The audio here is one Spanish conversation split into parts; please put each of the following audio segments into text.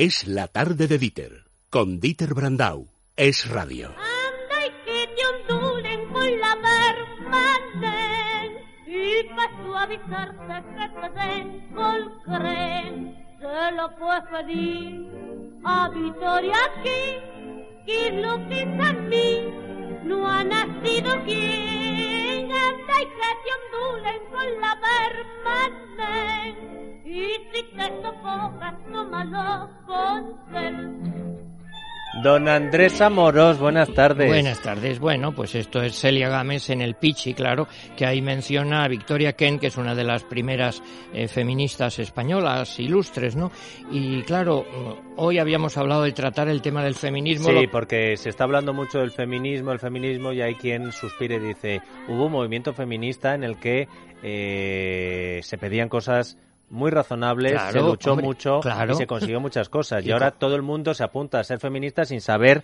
Es la tarde de Dieter, con Dieter Brandau. Es radio. A. No ha nacido anda y que ondulen con la te sofocas, tómalo con cel. Don Andrés Amoros, buenas tardes. Buenas tardes. Bueno, pues esto es Celia Gámez en el Pichi, claro, que ahí menciona a Victoria Kent, que es una de las primeras eh, feministas españolas ilustres, ¿no? Y claro, hoy habíamos hablado de tratar el tema del feminismo. Sí, lo- porque se está hablando mucho del feminismo, el feminismo, y hay quien suspire y dice, hubo un movimiento feminista en el que eh, se pedían cosas muy razonables, Claro, se luchó hombre, mucho claro. y se consiguió muchas cosas. Y Y ahora todo el mundo se apunta a ser feminista sin saber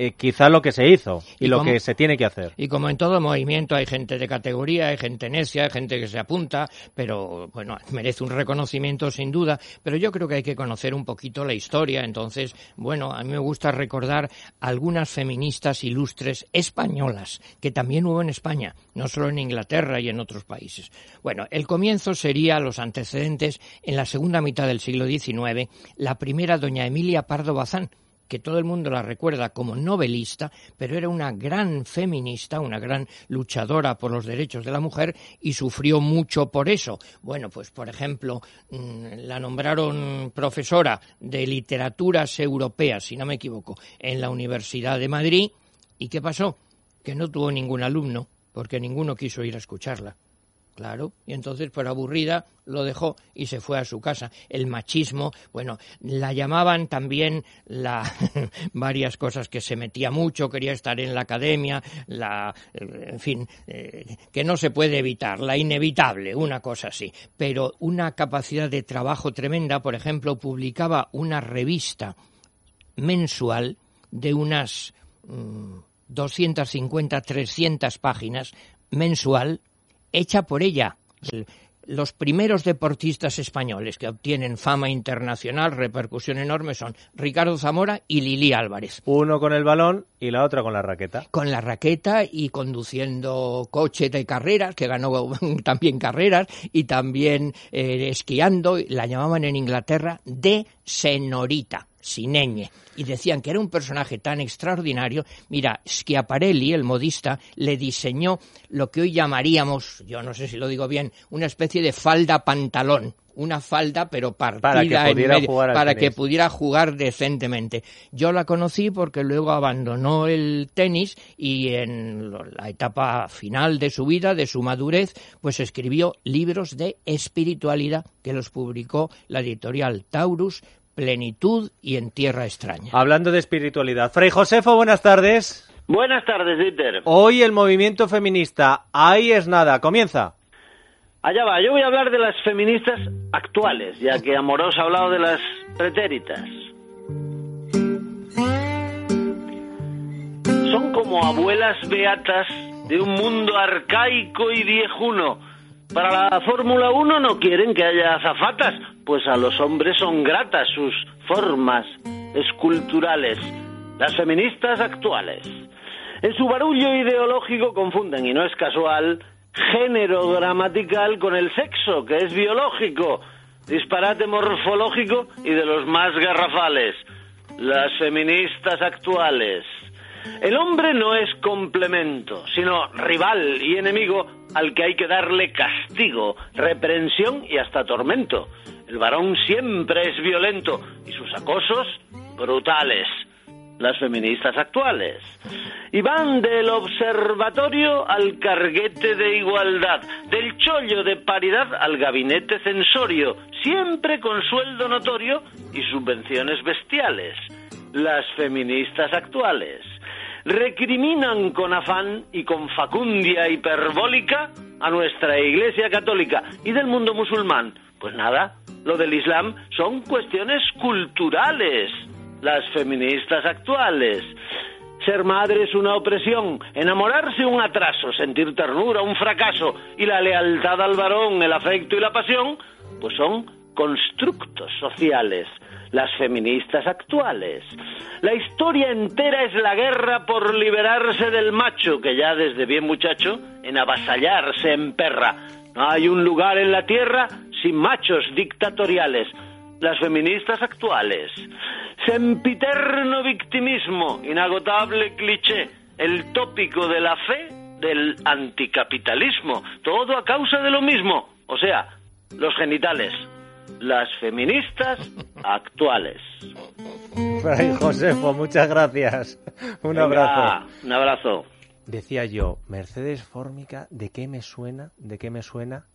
eh, quizá lo que se hizo y, ¿Y lo cómo? que se tiene que hacer. Y como en todo movimiento hay gente de categoría, hay gente necia, hay gente que se apunta, pero bueno, merece un reconocimiento sin duda, pero yo creo que hay que conocer un poquito la historia, entonces, bueno, a mí me gusta recordar algunas feministas ilustres españolas, que también hubo en España, no solo en Inglaterra y en otros países. Bueno, el comienzo sería los antecedentes en la segunda mitad del siglo XIX, la primera doña Emilia Pardo Bazán, que todo el mundo la recuerda como novelista, pero era una gran feminista, una gran luchadora por los derechos de la mujer y sufrió mucho por eso. Bueno, pues por ejemplo, mm, la nombraron profesora de literaturas europeas, si no me equivoco, en la Universidad de Madrid. ¿Y qué pasó? Que no tuvo ningún alumno, porque ninguno quiso ir a escucharla. Claro, y entonces por aburrida lo dejó y se fue a su casa. El machismo, bueno, la llamaban también la varias cosas que se metía mucho, quería estar en la academia, la eh, en fin, eh, que no se puede evitar, la inevitable, una cosa así, pero una capacidad de trabajo tremenda, por ejemplo, publicaba una revista mensual de unas mm, 250, 300 páginas mensual hecha por ella. El- Los primeros deportistas españoles que obtienen fama internacional, repercusión enorme, son Ricardo Zamora y Lili Álvarez. Uno con el balón y la otra con la raqueta. Con la raqueta y conduciendo coche de carreras, que ganó también carreras, y también eh, esquiando, la llamaban en Inglaterra de Senorita, Sineñe. Y decían que era un personaje tan extraordinario. Mira, Schiaparelli, el modista, le diseñó lo que hoy llamaríamos, yo no sé si lo digo bien, una especie de falda pantalón. Una falda, pero partida Para que en pudiera medio, jugar para que pudiera jugar decentemente. Yo la conocí porque luego abandonó el tenis y en la etapa final de su vida, de su madurez, pues escribió libros de espiritualidad que los publicó la editorial Taurus, Plenitud y En Tierra Extraña. Hablando de espiritualidad. Fray Josefo, buenas tardes. Buenas tardes, Dieter. Hoy el movimiento feminista, ahí es nada, comienza. Allá va, yo voy a hablar de las feministas actuales, ya que Amorós ha hablado de las pretéritas. Son como abuelas beatas de un mundo arcaico y viejuno. Para la Fórmula 1 no quieren que haya azafatas, pues a los hombres son gratas sus formas esculturales. Las feministas actuales. En su barullo ideológico confunden, y no es casual, género gramatical con el sexo, que es biológico, disparate morfológico y de los más garrafales. Las feministas actuales. El hombre no es complemento, sino rival y enemigo al que hay que darle castigo, reprensión y hasta tormento. El varón siempre es violento y sus acosos brutales las feministas actuales. Y van del observatorio al carguete de igualdad, del chollo de paridad al gabinete censorio, siempre con sueldo notorio y subvenciones bestiales. Las feministas actuales recriminan con afán y con facundia hiperbólica a nuestra Iglesia Católica y del mundo musulmán. Pues nada, lo del Islam son cuestiones culturales las feministas actuales. Ser madre es una opresión, enamorarse un atraso, sentir ternura un fracaso y la lealtad al varón, el afecto y la pasión, pues son constructos sociales. las feministas actuales. La historia entera es la guerra por liberarse del macho, que ya desde bien muchacho en avasallar se emperra. No hay un lugar en la tierra sin machos dictatoriales. Las feministas actuales. Sempiterno victimismo, inagotable cliché, el tópico de la fe del anticapitalismo. Todo a causa de lo mismo. O sea, los genitales. Las feministas actuales. Fray Josefo, muchas gracias. Un Venga, abrazo. Un abrazo. Decía yo, Mercedes Fórmica, ¿de qué me suena? ¿De qué me suena?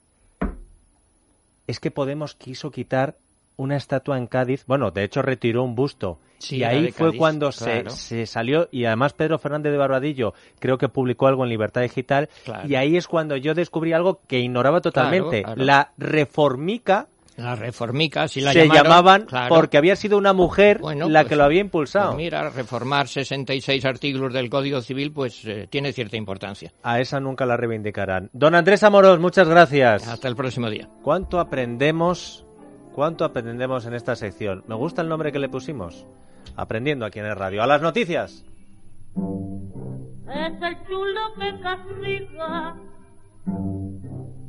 Es que Podemos quiso quitar una estatua en Cádiz. Bueno, de hecho retiró un busto. Sí, y ahí fue Cádiz, cuando claro. se, se salió. Y además Pedro Fernández de Barbadillo creo que publicó algo en Libertad Digital. Claro. Y ahí es cuando yo descubrí algo que ignoraba totalmente. claro. La reformica Las reformicas y la se llamaron, llamaban claro. porque había sido una mujer Bueno, la pues- que lo había impulsado. Pues mira, reformar 66 artículos del Código Civil pues eh, tiene cierta importancia. A esa nunca la reivindicarán. Don Andrés Amorós, muchas gracias. Hasta el próximo día. ¿Cuánto aprendemos? ¿Cuánto aprendemos en esta sección? Me gusta el nombre que le pusimos. Aprendiendo aquí en el radio. A las noticias. es el chulo que castiga.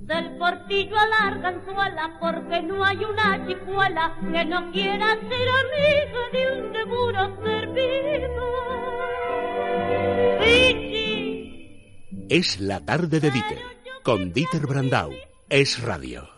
Del portillo a la arganzuela, porque no hay una chicuela que no quiera ser amiga de un seguro servido. Pichi, Es la tarde de Dieter, con Dieter Brandau. Es radio.